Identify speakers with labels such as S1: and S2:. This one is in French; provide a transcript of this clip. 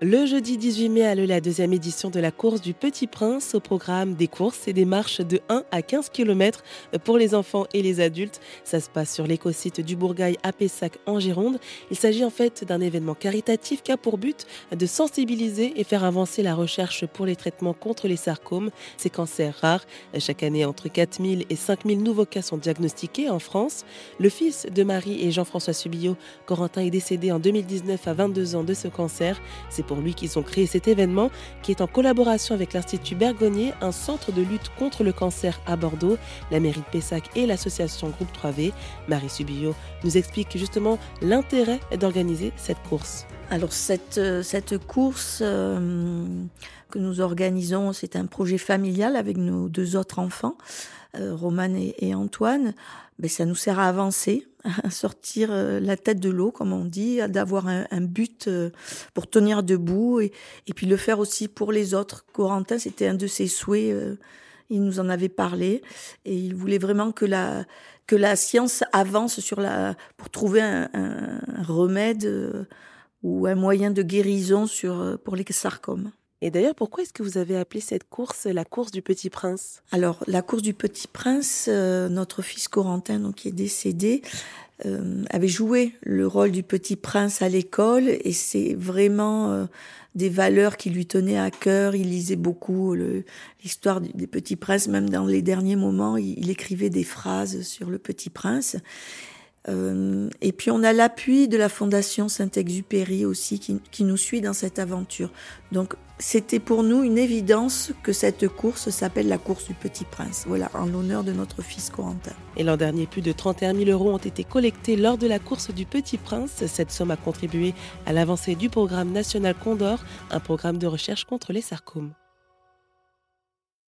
S1: Le jeudi 18 mai a lieu la deuxième édition de la course du Petit Prince au programme des courses et des marches de 1 à 15 km pour les enfants et les adultes. Ça se passe sur l'écosite du Bourgail à Pessac en Gironde. Il s'agit en fait d'un événement caritatif qui a pour but de sensibiliser et faire avancer la recherche pour les traitements contre les sarcomes, ces cancers rares. Chaque année, entre 4000 et 5000 nouveaux cas sont diagnostiqués en France. Le fils de Marie et Jean-François Subillot, Corentin, est décédé en 2019 à 22 ans de ce cancer. Lui qu'ils ont créé cet événement qui est en collaboration avec l'Institut Bergonnier, un centre de lutte contre le cancer à Bordeaux, la mairie de Pessac et l'association Groupe 3V. Marie Subillot nous explique justement l'intérêt d'organiser cette course.
S2: Alors cette, euh, cette course euh, que nous organisons, c'est un projet familial avec nos deux autres enfants, euh, Romane et, Antoine. Ben, ça nous sert à avancer, à sortir la tête de l'eau, comme on dit, d'avoir un, but pour tenir debout et, puis le faire aussi pour les autres. Corentin, c'était un de ses souhaits. il nous en avait parlé et il voulait vraiment que la que la science avance sur la pour trouver un, un remède ou un moyen de guérison sur, euh, pour les sarcomes.
S1: Et d'ailleurs, pourquoi est-ce que vous avez appelé cette course la course du Petit Prince?
S2: Alors, la course du Petit Prince, euh, notre fils Corentin, donc, qui est décédé, euh, avait joué le rôle du Petit Prince à l'école et c'est vraiment des valeurs qui lui tenaient à cœur. Il lisait beaucoup l'histoire des Petits Princes, même dans les derniers moments, il écrivait des phrases sur le Petit Prince. Euh, et puis on a l'appui de la Fondation Saint-Exupéry aussi qui, qui, nous suit dans cette aventure. Donc c'était pour nous une évidence que cette course s'appelle la course du Petit Prince. Voilà, en l'honneur de notre fils Corentin.
S1: Et l'an dernier, plus de 31 000 euros ont été collectés lors de la course du Petit Prince. Cette somme a contribué à l'avancée du programme national Condor, un programme de recherche contre les sarcomes.